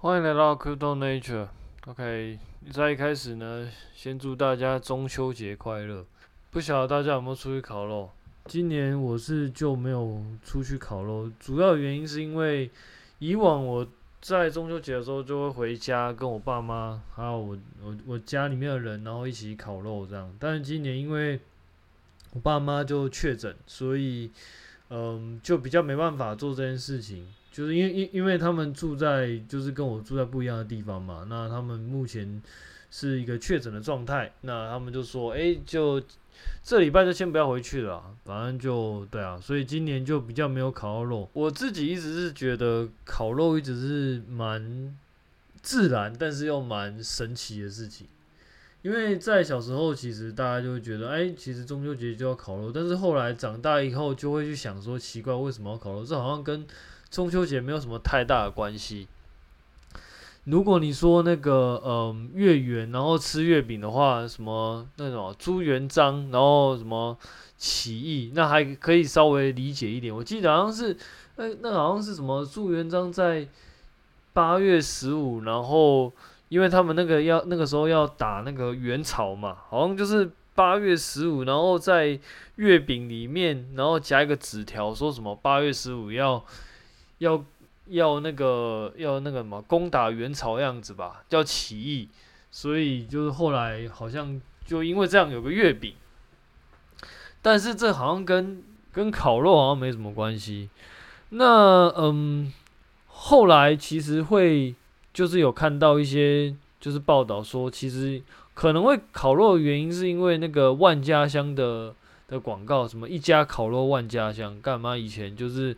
欢迎来到 Crypto Nature。OK，在一开始呢，先祝大家中秋节快乐。不晓得大家有没有出去烤肉？今年我是就没有出去烤肉，主要原因是因为以往我在中秋节的时候就会回家跟我爸妈还有我我我家里面的人，然后一起烤肉这样。但是今年因为我爸妈就确诊，所以嗯，就比较没办法做这件事情。就是因为因因为他们住在就是跟我住在不一样的地方嘛，那他们目前是一个确诊的状态，那他们就说，哎、就这礼拜就先不要回去了，反正就对啊，所以今年就比较没有烤肉。我自己一直是觉得烤肉一直是蛮自然，但是又蛮神奇的事情，因为在小时候其实大家就会觉得，哎、其实中秋节就要烤肉，但是后来长大以后就会去想说，奇怪，为什么要烤肉？这好像跟中秋节没有什么太大的关系。如果你说那个嗯月圆，然后吃月饼的话，什么那种朱元璋，然后什么起义，那还可以稍微理解一点。我记得好像是，哎，那好像是什么朱元璋在八月十五，然后因为他们那个要那个时候要打那个元朝嘛，好像就是八月十五，然后在月饼里面，然后夹一个纸条，说什么八月十五要。要要那个要那个什么攻打元朝样子吧，叫起义，所以就是后来好像就因为这样有个月饼，但是这好像跟跟烤肉好像没什么关系。那嗯，后来其实会就是有看到一些就是报道说，其实可能会烤肉的原因是因为那个万家香的的广告，什么一家烤肉万家香，干嘛以前就是。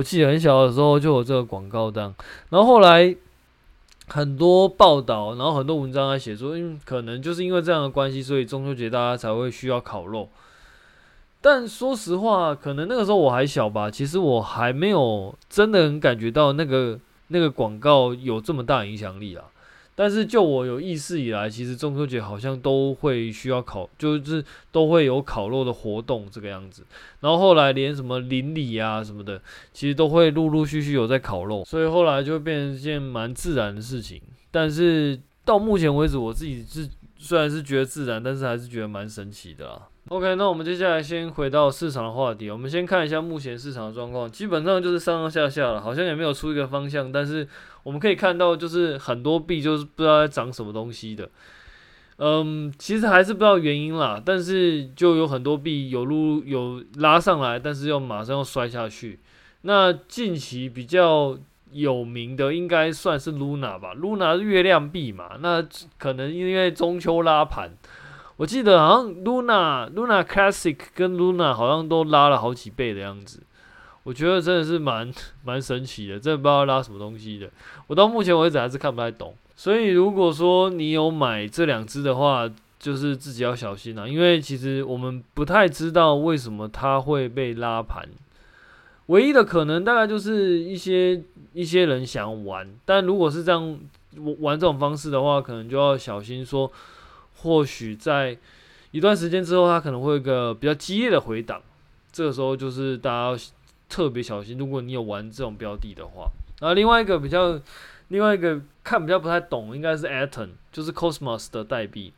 我记得很小的时候就有这个广告单，然后后来很多报道，然后很多文章在写说，因为可能就是因为这样的关系，所以中秋节大家才会需要烤肉。但说实话，可能那个时候我还小吧，其实我还没有真的很感觉到那个那个广告有这么大影响力啊。但是就我有意识以来，其实中秋节好像都会需要烤，就是都会有烤肉的活动这个样子。然后后来连什么邻里啊什么的，其实都会陆陆续续有在烤肉，所以后来就变成一件蛮自然的事情。但是到目前为止，我自己是虽然是觉得自然，但是还是觉得蛮神奇的啊。OK，那我们接下来先回到市场的话题，我们先看一下目前市场的状况，基本上就是上上下下了，好像也没有出一个方向，但是我们可以看到，就是很多币就是不知道在涨什么东西的，嗯，其实还是不知道原因啦，但是就有很多币有路有拉上来，但是又马上又摔下去。那近期比较有名的应该算是 Luna 吧，Luna 是月亮币嘛，那可能因为中秋拉盘。我记得好像 Luna、Luna Classic 跟 Luna 好像都拉了好几倍的样子，我觉得真的是蛮 蛮神奇的，真不知道拉什么东西的。我到目前为止还是看不太懂，所以如果说你有买这两只的话，就是自己要小心了啊，因为其实我们不太知道为什么它会被拉盘，唯一的可能大概就是一些一些人想玩，但如果是这样玩这种方式的话，可能就要小心说。或许在一段时间之后，它可能会有一个比较激烈的回档，这个时候就是大家要特别小心。如果你有玩这种标的的话，然后另外一个比较，另外一个看比较不太懂，应该是 Atom，就是 Cosmos 的代币。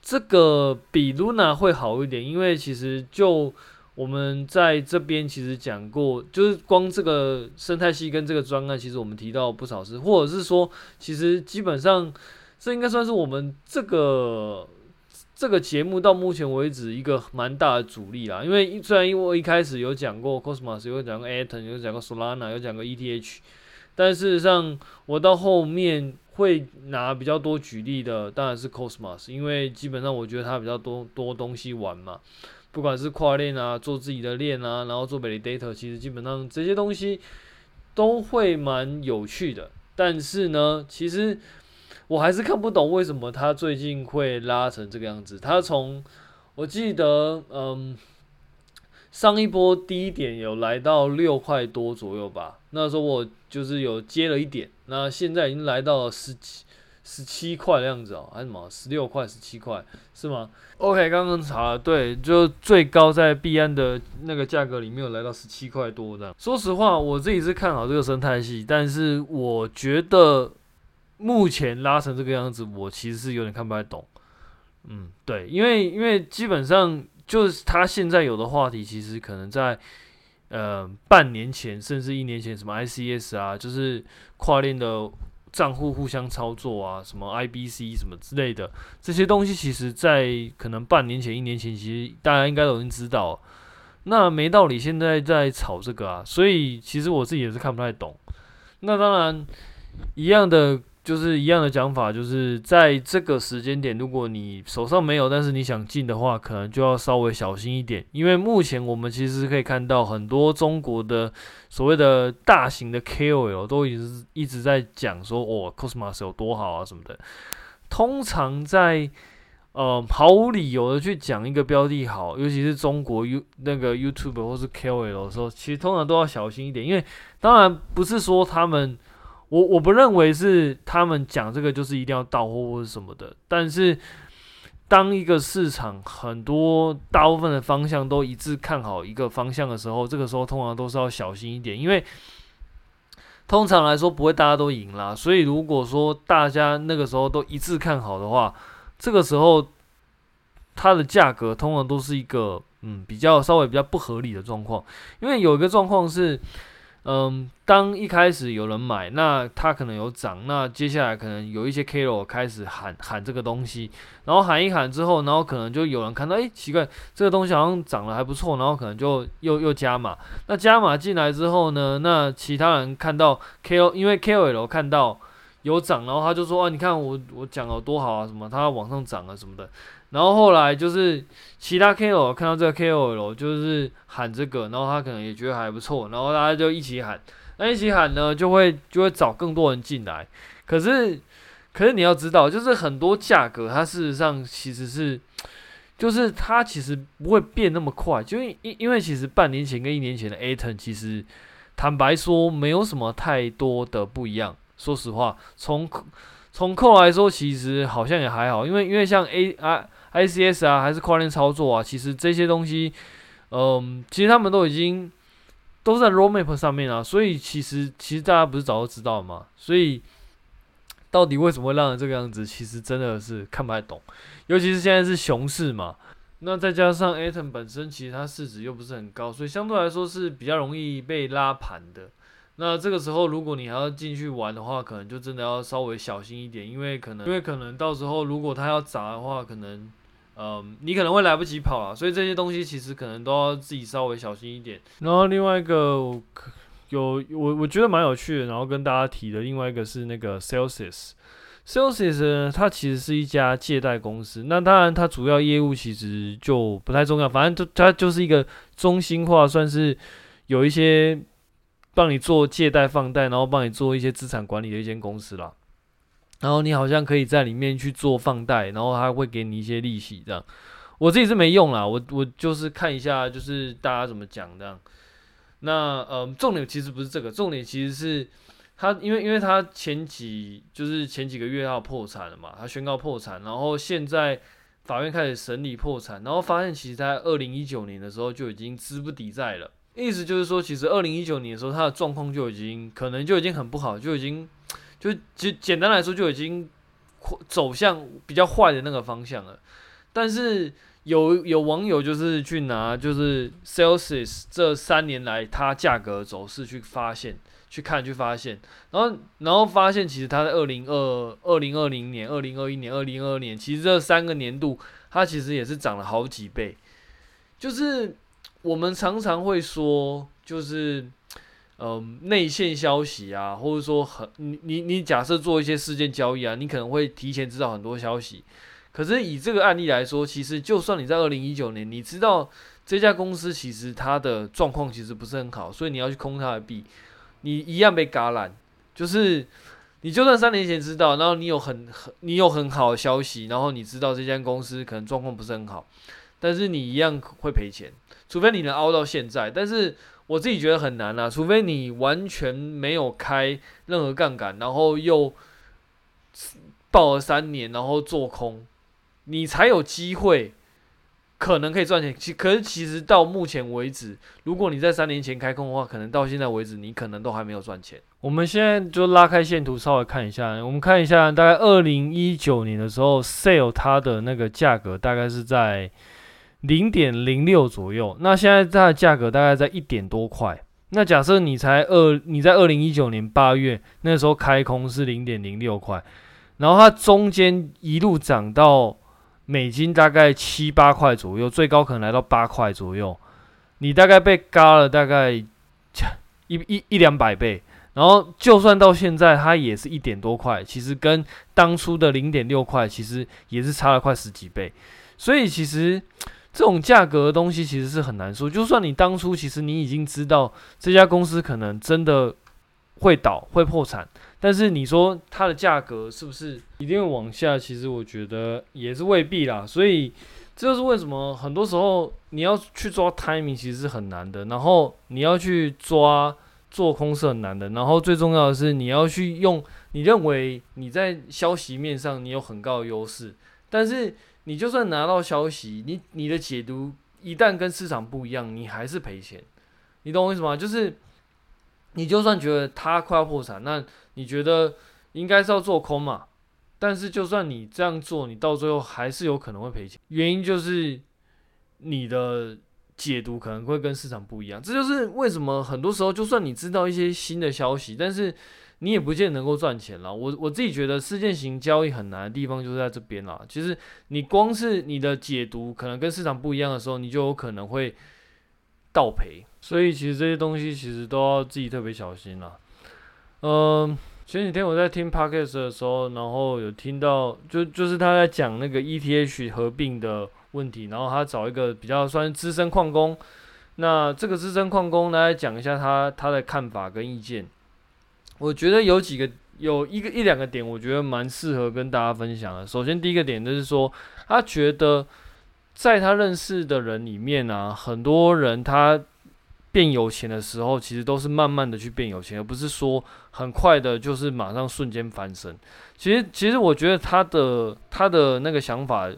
这个比 Luna 会好一点，因为其实就我们在这边其实讲过，就是光这个生态系跟这个专案，其实我们提到不少次，或者是说，其实基本上。这应该算是我们这个这个节目到目前为止一个蛮大的阻力啦。因为虽然因为我一开始有讲过 Cosmos，有讲过 Atom，有讲过 Solana，有讲过 ETH，但事实上我到后面会拿比较多举例的，当然是 Cosmos，因为基本上我觉得它比较多多东西玩嘛，不管是跨链啊，做自己的链啊，然后做 Validator，其实基本上这些东西都会蛮有趣的。但是呢，其实。我还是看不懂为什么他最近会拉成这个样子。他从我记得，嗯，上一波低点有来到六块多左右吧。那时候我就是有接了一点，那现在已经来到了十七、十七块的样子哦，还是什么十六块、十七块是吗？OK，刚刚查了，对，就最高在币安的那个价格里面有来到十七块多这样。说实话，我自己是看好这个生态系，但是我觉得目前拉成这个样子，我其实是有点看不太懂。嗯，对，因为因为基本上就是他现在有的话题，其实可能在呃半年前甚至一年前，什么 ICS 啊，就是跨链的。账户互相操作啊，什么 IBC 什么之类的这些东西，其实，在可能半年前、一年前，其实大家应该都已经知道。那没道理现在在炒这个啊，所以其实我自己也是看不太懂。那当然，一样的。就是一样的讲法，就是在这个时间点，如果你手上没有，但是你想进的话，可能就要稍微小心一点。因为目前我们其实可以看到很多中国的所谓的大型的 KOL 都一直一直在讲说，哦，Cosmos 有多好啊什么的。通常在呃毫无理由的去讲一个标的好，尤其是中国 U 那个 YouTube 或是 KOL 的时候，其实通常都要小心一点，因为当然不是说他们。我我不认为是他们讲这个就是一定要到货或者什么的，但是当一个市场很多大部分的方向都一致看好一个方向的时候，这个时候通常都是要小心一点，因为通常来说不会大家都赢啦，所以如果说大家那个时候都一致看好的话，这个时候它的价格通常都是一个嗯比较稍微比较不合理的状况，因为有一个状况是。嗯，当一开始有人买，那它可能有涨，那接下来可能有一些 K.O. 开始喊喊这个东西，然后喊一喊之后，然后可能就有人看到，哎，奇怪，这个东西好像涨得还不错，然后可能就又又加码。那加码进来之后呢，那其他人看到 K.O. 因为 KOL 看到有涨，然后他就说，啊，你看我我讲的多好啊，什么它往上涨啊什么的。然后后来就是其他 KOL 看到这个 KOL 就是喊这个，然后他可能也觉得还不错，然后大家就一起喊，那一起喊呢就会就会找更多人进来。可是可是你要知道，就是很多价格它事实上其实是，就是它其实不会变那么快，就因因因为其实半年前跟一年前的 Aton 其实坦白说没有什么太多的不一样。说实话，从从扣来说，其实好像也还好，因为因为像 A 啊。ICS 啊，还是跨链操作啊，其实这些东西，嗯，其实他们都已经都在 roadmap 上面啊，所以其实其实大家不是早就知道了吗？所以到底为什么会让人这个样子，其实真的是看不太懂。尤其是现在是熊市嘛，那再加上 Atom 本身其实它市值又不是很高，所以相对来说是比较容易被拉盘的。那这个时候，如果你还要进去玩的话，可能就真的要稍微小心一点，因为可能因为可能到时候如果它要砸的话，可能。嗯，你可能会来不及跑啊，所以这些东西其实可能都要自己稍微小心一点。然后另外一个有我我觉得蛮有趣的，然后跟大家提的另外一个是那个 Celsius，Celsius 呢，它其实是一家借贷公司。那当然，它主要业务其实就不太重要，反正就它就是一个中心化，算是有一些帮你做借贷放贷，然后帮你做一些资产管理的一间公司啦。然后你好像可以在里面去做放贷，然后他会给你一些利息，这样。我自己是没用啦，我我就是看一下，就是大家怎么讲这样。那呃，重点其实不是这个，重点其实是他，因为因为他前几就是前几个月要破产了嘛，他宣告破产，然后现在法院开始审理破产，然后发现其实在二零一九年的时候就已经资不抵债了，意思就是说，其实二零一九年的时候他的状况就已经可能就已经很不好，就已经。就简简单来说，就已经走向比较坏的那个方向了。但是有有网友就是去拿就是 Celsius 这三年来它价格走势去发现去看去发现，然后然后发现其实它在二零二二零二零年、二零二一年、二零二二年，其实这三个年度它其实也是涨了好几倍。就是我们常常会说，就是。嗯，内线消息啊，或者说很你你你假设做一些事件交易啊，你可能会提前知道很多消息。可是以这个案例来说，其实就算你在二零一九年，你知道这家公司其实它的状况其实不是很好，所以你要去空它的币，你一样被嘎烂。就是你就算三年前知道，然后你有很很你有很好的消息，然后你知道这家公司可能状况不是很好，但是你一样会赔钱，除非你能熬到现在。但是我自己觉得很难啊，除非你完全没有开任何杠杆，然后又抱了三年，然后做空，你才有机会。可能可以赚钱，其可是其实到目前为止，如果你在三年前开空的话，可能到现在为止，你可能都还没有赚钱。我们现在就拉开线图稍微看一下，我们看一下大概二零一九年的时候，sale 它的那个价格大概是在零点零六左右，那现在它的价格大概在一点多块。那假设你才二，你在二零一九年八月那时候开空是零点零六块，然后它中间一路涨到。美金大概七八块左右，最高可能来到八块左右。你大概被嘎了大概一一一两百倍，然后就算到现在，它也是一点多块，其实跟当初的零点六块，其实也是差了快十几倍。所以其实这种价格的东西其实是很难说。就算你当初其实你已经知道这家公司可能真的会倒会破产。但是你说它的价格是不是一定会往下？其实我觉得也是未必啦。所以这就是为什么很多时候你要去抓 timing 其实是很难的。然后你要去抓做空是很难的。然后最重要的是你要去用你认为你在消息面上你有很高的优势，但是你就算拿到消息，你你的解读一旦跟市场不一样，你还是赔钱。你懂我意思吗？就是。你就算觉得它快要破产，那你觉得应该是要做空嘛？但是就算你这样做，你到最后还是有可能会赔钱。原因就是你的解读可能会跟市场不一样。这就是为什么很多时候，就算你知道一些新的消息，但是你也不见得能够赚钱了。我我自己觉得，事件型交易很难的地方就是在这边啦。其实你光是你的解读可能跟市场不一样的时候，你就有可能会倒赔。所以其实这些东西其实都要自己特别小心啦。嗯，前几天我在听 Podcast 的时候，然后有听到就就是他在讲那个 ETH 合并的问题，然后他找一个比较算资深矿工，那这个资深矿工来讲一下他他的看法跟意见。我觉得有几个有一个一两个点，我觉得蛮适合跟大家分享的。首先第一个点就是说，他觉得在他认识的人里面啊，很多人他。变有钱的时候，其实都是慢慢的去变有钱，而不是说很快的，就是马上瞬间翻身。其实，其实我觉得他的他的那个想法，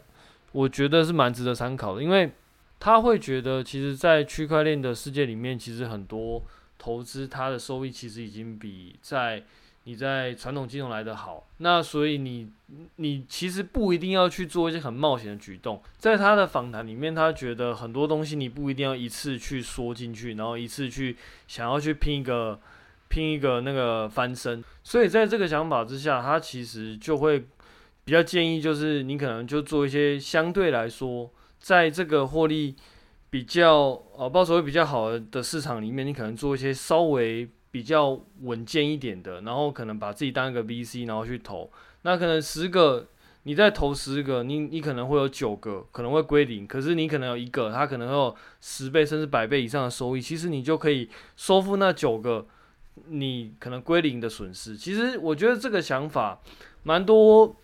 我觉得是蛮值得参考的，因为他会觉得，其实，在区块链的世界里面，其实很多投资它的收益其实已经比在你在传统金融来得好，那所以你你其实不一定要去做一些很冒险的举动。在他的访谈里面，他觉得很多东西你不一定要一次去缩进去，然后一次去想要去拼一个拼一个那个翻身。所以在这个想法之下，他其实就会比较建议，就是你可能就做一些相对来说，在这个获利比较呃报酬会比较好的市场里面，你可能做一些稍微。比较稳健一点的，然后可能把自己当一个 VC，然后去投。那可能十个，你再投十个，你你可能会有九个可能会归零，可是你可能有一个，它可能会有十倍甚至百倍以上的收益。其实你就可以收复那九个你可能归零的损失。其实我觉得这个想法蛮多，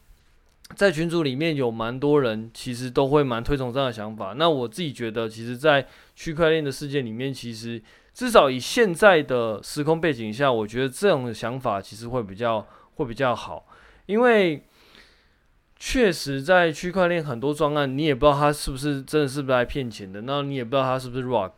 在群组里面有蛮多人其实都会蛮推崇这样的想法。那我自己觉得，其实，在区块链的世界里面，其实。至少以现在的时空背景下，我觉得这种想法其实会比较会比较好，因为确实在区块链很多专案，你也不知道他是不是真的是不是来骗钱的，那你也不知道他是不是 rug，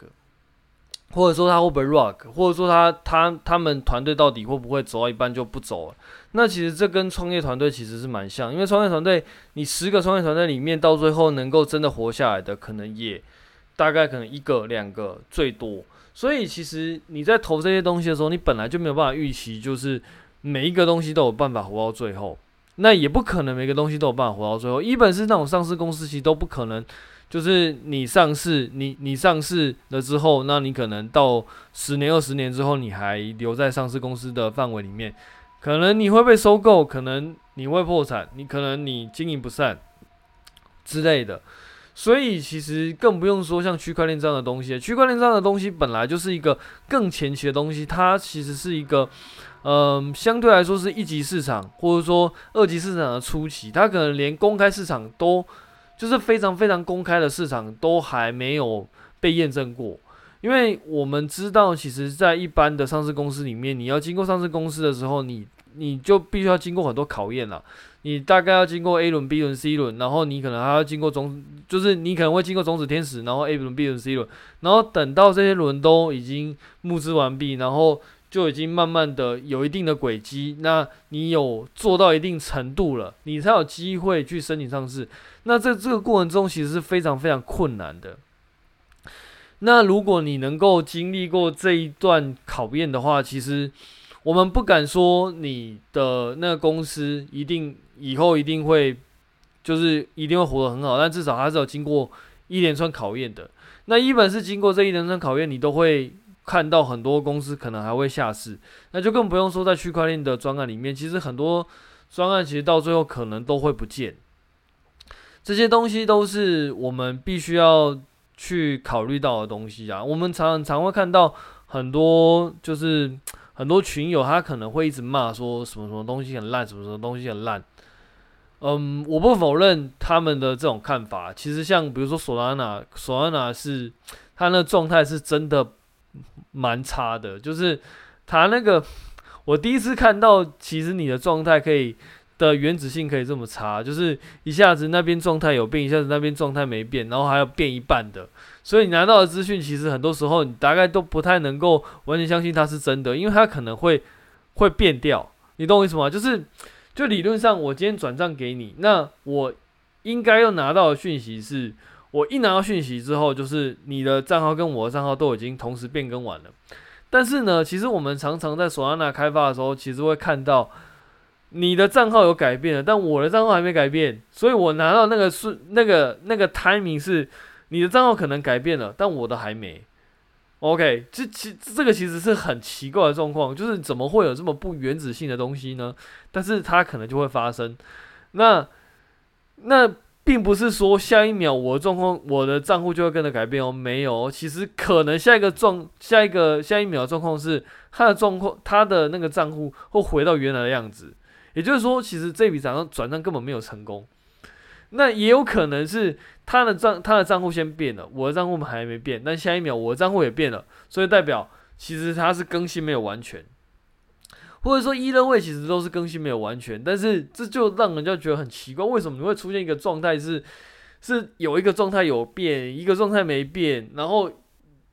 或者说他会不会 rock，或者说他他他们团队到底会不会走到一半就不走了？那其实这跟创业团队其实是蛮像，因为创业团队你十个创业团队里面，到最后能够真的活下来的，可能也大概可能一个两个最多。所以其实你在投这些东西的时候，你本来就没有办法预期，就是每一个东西都有办法活到最后，那也不可能每个东西都有办法活到最后。一本是那种上市公司，其实都不可能，就是你上市，你你上市了之后，那你可能到十年、二十年之后，你还留在上市公司的范围里面，可能你会被收购，可能你会破产，你可能你经营不善之类的。所以其实更不用说像区块链这样的东西，区块链这样的东西本来就是一个更前期的东西，它其实是一个，嗯，相对来说是一级市场或者说二级市场的初期，它可能连公开市场都就是非常非常公开的市场都还没有被验证过，因为我们知道，其实，在一般的上市公司里面，你要经过上市公司的时候，你你就必须要经过很多考验了。你大概要经过 A 轮、B 轮、C 轮，然后你可能还要经过种，就是你可能会经过种子天使，然后 A 轮、B 轮、C 轮，然后等到这些轮都已经募资完毕，然后就已经慢慢的有一定的轨迹，那你有做到一定程度了，你才有机会去申请上市。那在这个过程中，其实是非常非常困难的。那如果你能够经历过这一段考验的话，其实我们不敢说你的那个公司一定。以后一定会，就是一定会活得很好，但至少还是有经过一连串考验的。那一本是经过这一连串考验，你都会看到很多公司可能还会下市，那就更不用说在区块链的专案里面，其实很多专案其实到最后可能都会不见。这些东西都是我们必须要去考虑到的东西啊。我们常常会看到很多就是 很多群友，他可能会一直骂说什么什么东西很烂，什么什么东西很烂。嗯，我不否认他们的这种看法。其实像比如说索拉纳，索拉纳是他那状态是真的蛮差的。就是他那个，我第一次看到，其实你的状态可以的原子性可以这么差，就是一下子那边状态有变，一下子那边状态没变，然后还要变一半的。所以你拿到的资讯，其实很多时候你大概都不太能够完全相信它是真的，因为它可能会会变掉。你懂我意思吗？就是。就理论上，我今天转账给你，那我应该要拿到的讯息是，我一拿到讯息之后，就是你的账号跟我的账号都已经同时变更完了。但是呢，其实我们常常在索拉纳开发的时候，其实会看到你的账号有改变了，但我的账号还没改变，所以我拿到那个是那个那个 timing 是你的账号可能改变了，但我的还没。OK，这其这个其实是很奇怪的状况，就是怎么会有这么不原子性的东西呢？但是它可能就会发生。那那并不是说下一秒我的状况，我的账户就会跟着改变哦，没有。其实可能下一个状，下一个下一秒状况是他的状况，他的那个账户会回到原来的样子。也就是说，其实这笔转账转账根本没有成功。那也有可能是他的账他的账户先变了，我的账户还没变，但下一秒我的账户也变了，所以代表其实它是更新没有完全，或者说一任位其实都是更新没有完全，但是这就让人家觉得很奇怪，为什么你会出现一个状态是是有一个状态有变，一个状态没变，然后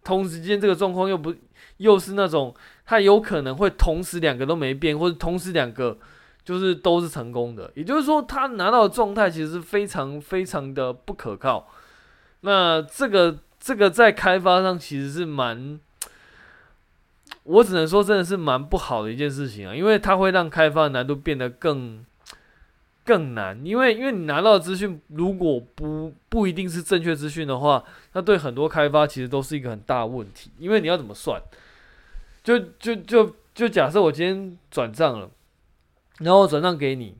同时间这个状况又不又是那种它有可能会同时两个都没变，或者同时两个。就是都是成功的，也就是说，他拿到的状态其实是非常非常的不可靠。那这个这个在开发上其实是蛮，我只能说真的是蛮不好的一件事情啊，因为它会让开发难度变得更更难。因为因为你拿到的资讯如果不不一定是正确资讯的话，那对很多开发其实都是一个很大的问题。因为你要怎么算？就就就就假设我今天转账了。然后转账给你，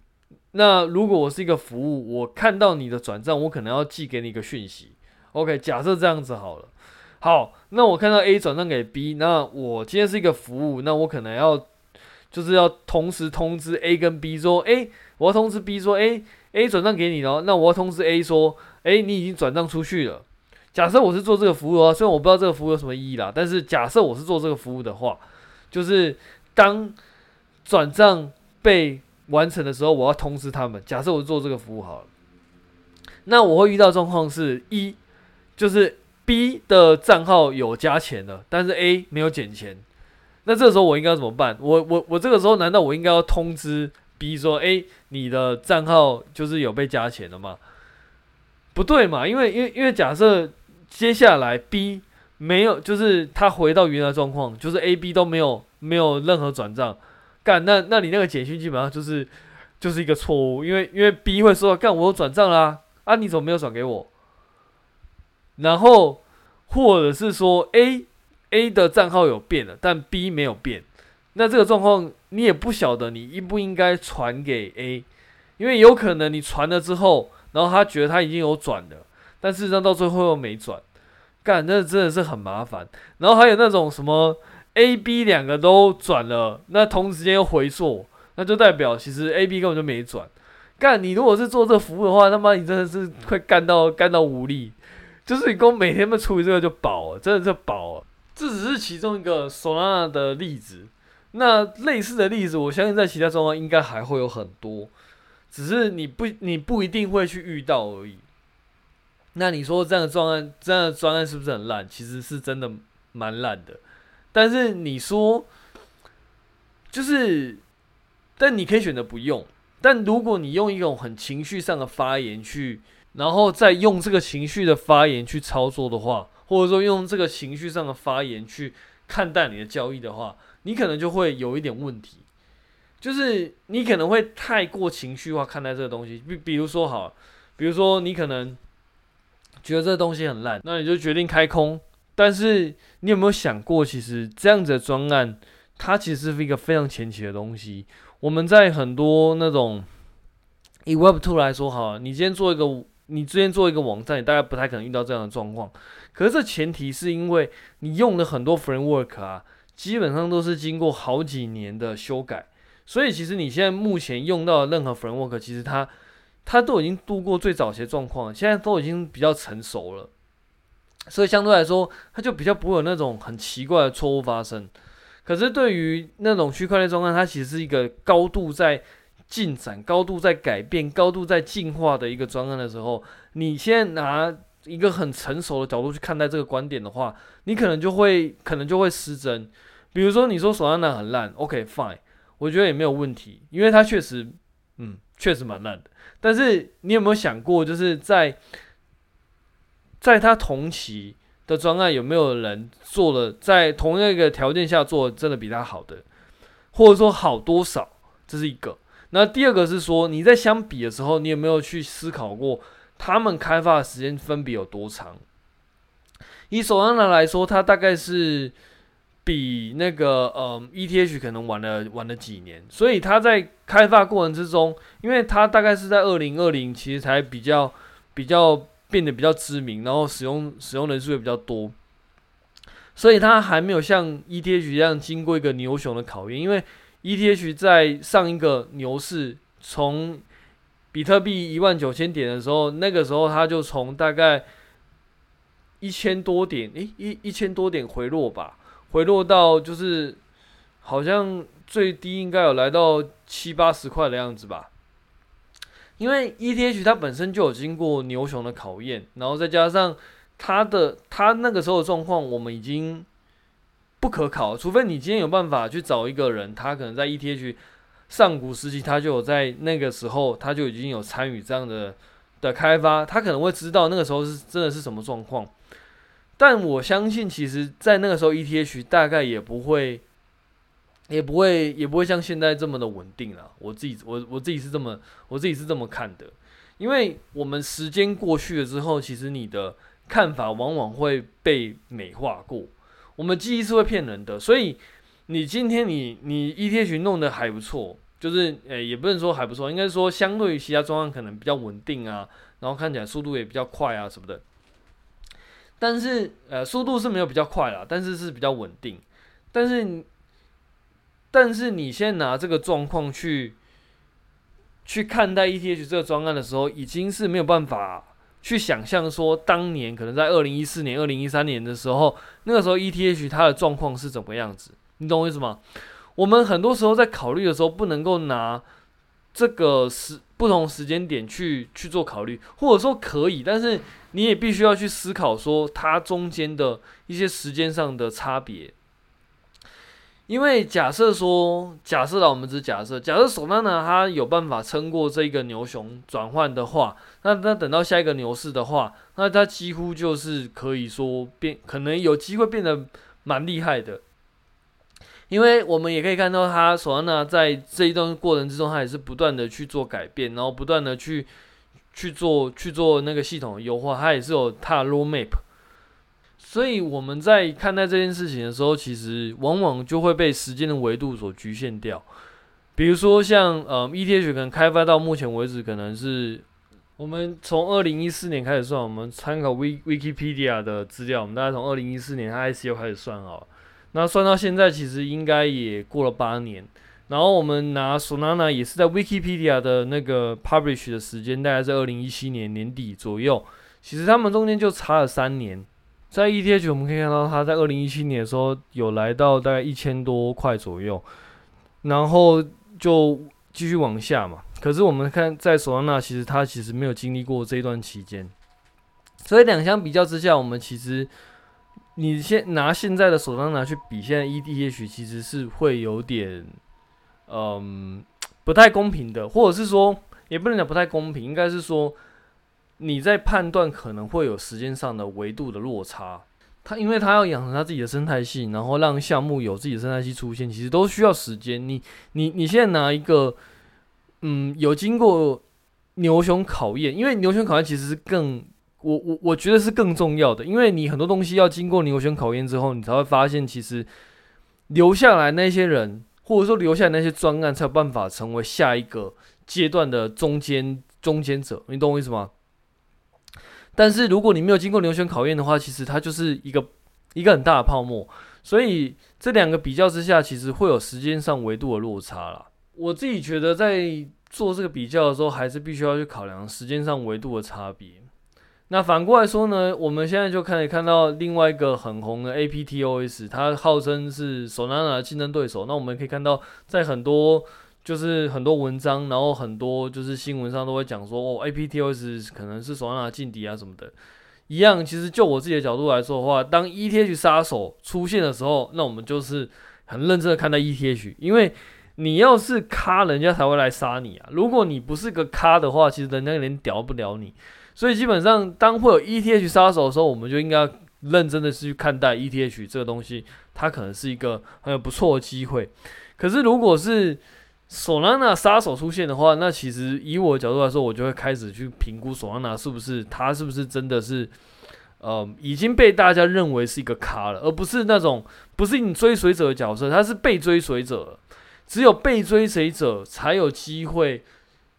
那如果我是一个服务，我看到你的转账，我可能要寄给你一个讯息。OK，假设这样子好了。好，那我看到 A 转账给 B，那我今天是一个服务，那我可能要就是要同时通知 A 跟 B 说，诶，我要通知 B 说，诶，A 转账给你了，那我要通知 A 说，诶，你已经转账出去了。假设我是做这个服务的话，虽然我不知道这个服务有什么意义啦，但是假设我是做这个服务的话，就是当转账。被完成的时候，我要通知他们。假设我做这个服务好了，那我会遇到状况是一，就是 B 的账号有加钱了，但是 A 没有减钱。那这个时候我应该怎么办？我我我这个时候难道我应该要通知 B 说，诶，你的账号就是有被加钱了吗？不对嘛，因为因为因为假设接下来 B 没有，就是他回到原来状况，就是 A、B 都没有没有任何转账。干，那那你那个简讯基本上就是就是一个错误，因为因为 B 会说，干，我有转账啦，啊你怎么没有转给我？然后或者是说 A A 的账号有变了，但 B 没有变，那这个状况你也不晓得你应不应该传给 A，因为有可能你传了之后，然后他觉得他已经有转了，但事实上到最后又没转，干，那真的是很麻烦。然后还有那种什么。A、B 两个都转了，那同时间又回溯，那就代表其实 A、B 根本就没转。干，你如果是做这服务的话，他妈你真的是快干到干到无力，就是你光每天们处理这个就饱了，真的是饱了。这只是其中一个 Solana 的例子。那类似的例子，我相信在其他状况应该还会有很多，只是你不你不一定会去遇到而已。那你说这样的专案，这样的专案是不是很烂？其实是真的蛮烂的。但是你说，就是，但你可以选择不用。但如果你用一种很情绪上的发言去，然后再用这个情绪的发言去操作的话，或者说用这个情绪上的发言去看待你的交易的话，你可能就会有一点问题，就是你可能会太过情绪化看待这个东西。比比如说好，比如说你可能觉得这东西很烂，那你就决定开空。但是你有没有想过，其实这样子的专案，它其实是一个非常前期的东西。我们在很多那种以 Web Two 来说，好，你今天做一个，你之前做一个网站，你大概不太可能遇到这样的状况。可是这前提是因为你用的很多 Framework 啊。基本上都是经过好几年的修改，所以其实你现在目前用到的任何 framework，其实它它都已经度过最早期的状况，现在都已经比较成熟了，所以相对来说，它就比较不会有那种很奇怪的错误发生。可是对于那种区块链专案，它其实是一个高度在进展、高度在改变、高度在进化的一个专案的时候，你先拿一个很成熟的角度去看待这个观点的话，你可能就会可能就会失真。比如说，你说索拉纳很烂，OK fine，我觉得也没有问题，因为它确实，嗯，确实蛮烂的。但是你有没有想过，就是在在他同期的专案，有没有人做了在同样一个条件下做真的比他好的，或者说好多少？这是一个。那第二个是说，你在相比的时候，你有没有去思考过，他们开发的时间分别有多长？以索拉纳来说，它大概是。比那个嗯 ETH 可能晚了晚了几年，所以它在开发过程之中，因为它大概是在二零二零其实才比较比较变得比较知名，然后使用使用人数也比较多，所以它还没有像 ETH 一样经过一个牛熊的考验。因为 ETH 在上一个牛市从比特币一万九千点的时候，那个时候它就从大概一千多点，诶一一千多点回落吧。回落到就是好像最低应该有来到七八十块的样子吧，因为 ETH 它本身就有经过牛熊的考验，然后再加上它的它那个时候的状况，我们已经不可考，除非你今天有办法去找一个人，他可能在 ETH 上古时期，他就有在那个时候他就已经有参与这样的的开发，他可能会知道那个时候是真的是什么状况。但我相信，其实，在那个时候，ETH 大概也不会，也不会，也不会像现在这么的稳定了。我自己，我我自己是这么，我自己是这么看的。因为我们时间过去了之后，其实你的看法往往会被美化过。我们记忆是会骗人的，所以你今天你你 ETH 弄得还不错，就是诶，也不能说还不错，应该说相对于其他状况可能比较稳定啊，然后看起来速度也比较快啊什么的。但是，呃，速度是没有比较快啦，但是是比较稳定。但是，但是你现在拿这个状况去去看待 ETH 这个专案的时候，已经是没有办法去想象说，当年可能在二零一四年、二零一三年的时候，那个时候 ETH 它的状况是怎么样子？你懂我意思吗？我们很多时候在考虑的时候，不能够拿这个时不同时间点去去做考虑，或者说可以，但是。你也必须要去思考说它中间的一些时间上的差别，因为假设说，假设啦，我们只假设，假设索拉纳它有办法撑过这个牛熊转换的话，那那等到下一个牛市的话，那它几乎就是可以说变，可能有机会变得蛮厉害的，因为我们也可以看到它索拉纳在这一段过程之中，它也是不断的去做改变，然后不断的去。去做去做那个系统的优化，它也是有它的 roadmap，所以我们在看待这件事情的时候，其实往往就会被时间的维度所局限掉。比如说像呃 ETH 可能开发到目前为止，可能是我们从二零一四年开始算，我们参考 Wikipedia 的资料，我们大概从二零一四年 ICO 开始算哦，那算到现在其实应该也过了八年。然后我们拿 Solana 也是在 Wikipedia 的那个 publish 的时间，大概在二零一七年年底左右。其实他们中间就差了三年，在 ETH 我们可以看到，它在二零一七年的时候有来到大概一千多块左右，然后就继续往下嘛。可是我们看在索拉纳，其实它其实没有经历过这一段期间，所以两相比较之下，我们其实你先拿现在的索拉纳去比现在 ETH，其实是会有点嗯不太公平的，或者是说也不能讲不太公平，应该是说。你在判断可能会有时间上的维度的落差，他因为他要养成他自己的生态系，然后让项目有自己的生态系出现，其实都需要时间。你你你现在拿一个，嗯，有经过牛熊考验，因为牛熊考验其实是更，我我我觉得是更重要的，因为你很多东西要经过牛熊考验之后，你才会发现，其实留下来那些人，或者说留下来那些专案，才有办法成为下一个阶段的中间中间者。你懂我意思吗？但是如果你没有经过牛熊考验的话，其实它就是一个一个很大的泡沫。所以这两个比较之下，其实会有时间上维度的落差啦。我自己觉得在做这个比较的时候，还是必须要去考量时间上维度的差别。那反过来说呢，我们现在就可以看到另外一个很红的 APTOS，它号称是 Solana 的竞争对手。那我们可以看到，在很多就是很多文章，然后很多就是新闻上都会讲说，哦，APTOS 可能是 Solana 劲敌啊什么的，一样。其实就我自己的角度来说的话，当 ETH 杀手出现的时候，那我们就是很认真的看待 ETH，因为你要是咖，人家才会来杀你啊。如果你不是个咖的话，其实人家连屌不了你。所以基本上，当会有 ETH 杀手的时候，我们就应该认真的去看待 ETH 这个东西，它可能是一个很有不错的机会。可是如果是索拉纳杀手出现的话，那其实以我的角度来说，我就会开始去评估索拉纳是不是他是不是真的是，呃，已经被大家认为是一个咖了，而不是那种不是你追随者的角色，他是被追随者，只有被追随者才有机会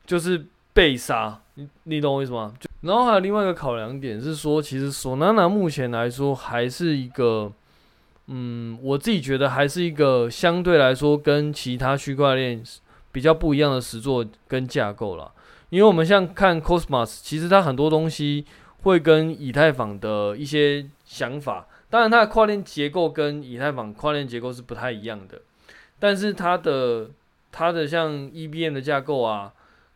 就是被杀，你你懂我意思吗？就然后还有另外一个考量点是说，其实索拉纳目前来说还是一个。嗯，我自己觉得还是一个相对来说跟其他区块链比较不一样的实作跟架构了。因为我们像看 Cosmos，其实它很多东西会跟以太坊的一些想法，当然它的跨链结构跟以太坊跨链结构是不太一样的，但是它的它的像 EVM 的架构啊，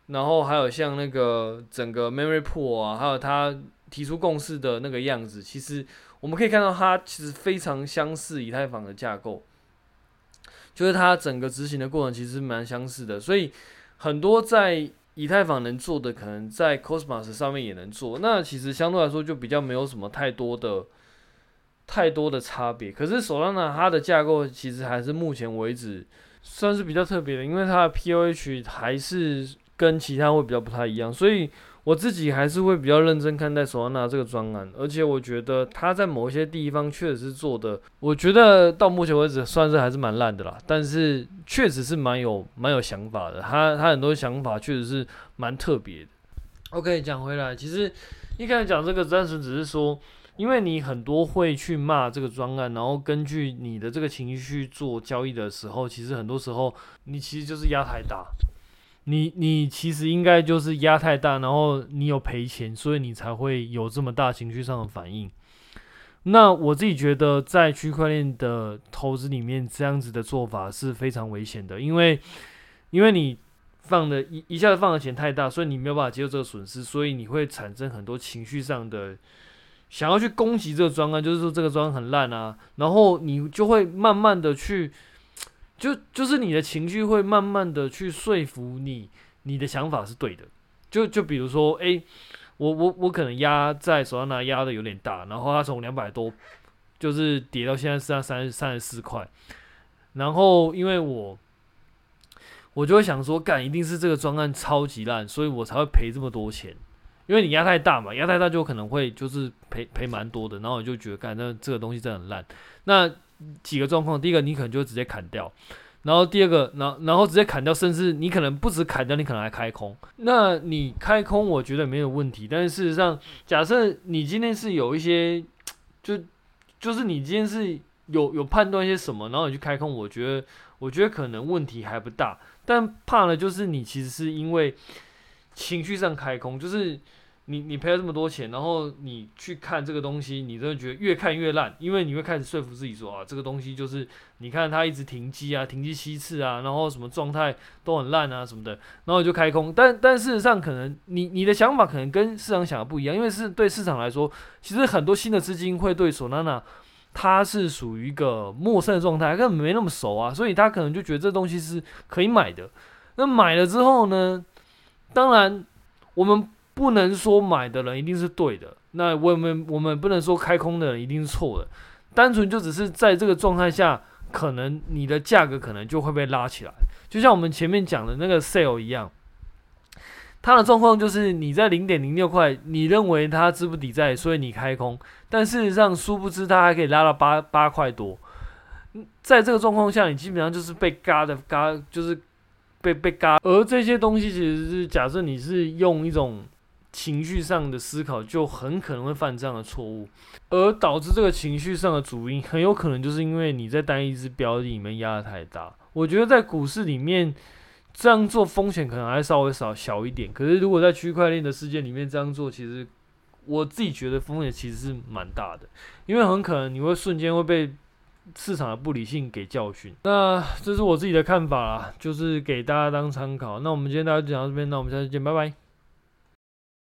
然后还有像那个整个 Memory Pool 啊，还有它提出共识的那个样子，其实。我们可以看到，它其实非常相似以太坊的架构，就是它整个执行的过程其实蛮相似的，所以很多在以太坊能做的，可能在 Cosmos 上面也能做。那其实相对来说就比较没有什么太多的太多的差别。可是 Solana 它的架构其实还是目前为止算是比较特别的，因为它的 POH 还是跟其他会比较不太一样，所以。我自己还是会比较认真看待索拉纳这个专案，而且我觉得他在某一些地方确实是做的，我觉得到目前为止算是还是蛮烂的啦，但是确实是蛮有蛮有想法的，他他很多想法确实是蛮特别的。OK，讲回来，其实一开始讲这个单纯只是说，因为你很多会去骂这个专案，然后根据你的这个情绪做交易的时候，其实很多时候你其实就是压太大。你你其实应该就是压太大，然后你有赔钱，所以你才会有这么大情绪上的反应。那我自己觉得，在区块链的投资里面，这样子的做法是非常危险的，因为因为你放的一一下子放的钱太大，所以你没有办法接受这个损失，所以你会产生很多情绪上的想要去攻击这个专案，就是说这个专案很烂啊，然后你就会慢慢的去。就就是你的情绪会慢慢的去说服你，你的想法是对的。就就比如说，哎、我我我可能压在手上拿压的有点大，然后它从两百多，就是跌到现在剩下三三十四块，然后因为我我就会想说，干一定是这个专案超级烂，所以我才会赔这么多钱。因为你压太大嘛，压太大就可能会就是赔赔蛮多的，然后我就觉得，干那这个东西真的很烂。那几个状况，第一个你可能就直接砍掉，然后第二个，然然后直接砍掉，甚至你可能不止砍掉，你可能还开空。那你开空，我觉得没有问题。但是事实上，假设你今天是有一些，就就是你今天是有有判断一些什么，然后你去开空，我觉得我觉得可能问题还不大。但怕的就是你其实是因为情绪上开空，就是。你你赔了这么多钱，然后你去看这个东西，你真的觉得越看越烂，因为你会开始说服自己说啊，这个东西就是你看它一直停机啊，停机七次啊，然后什么状态都很烂啊什么的，然后就开空。但但事实上，可能你你的想法可能跟市场想的不一样，因为是对市场来说，其实很多新的资金会对 Solana 它是属于一个陌生的状态，根本没那么熟啊，所以他可能就觉得这东西是可以买的。那买了之后呢，当然我们。不能说买的人一定是对的，那我们我们不能说开空的人一定是错的，单纯就只是在这个状态下，可能你的价格可能就会被拉起来，就像我们前面讲的那个 sale 一样，它的状况就是你在零点零六块，你认为它资不抵债，所以你开空，但事实上殊不知它还可以拉到八八块多，在这个状况下，你基本上就是被嘎的嘎，就是被被嘎，而这些东西其实是假设你是用一种。情绪上的思考就很可能会犯这样的错误，而导致这个情绪上的主因很有可能就是因为你在单一支标的里面压的太大。我觉得在股市里面这样做风险可能还稍微少小一点，可是如果在区块链的世界里面这样做，其实我自己觉得风险其实是蛮大的，因为很可能你会瞬间会被市场的不理性给教训。那这是我自己的看法啦，就是给大家当参考。那我们今天大家就讲到这边，那我们下次见，拜拜。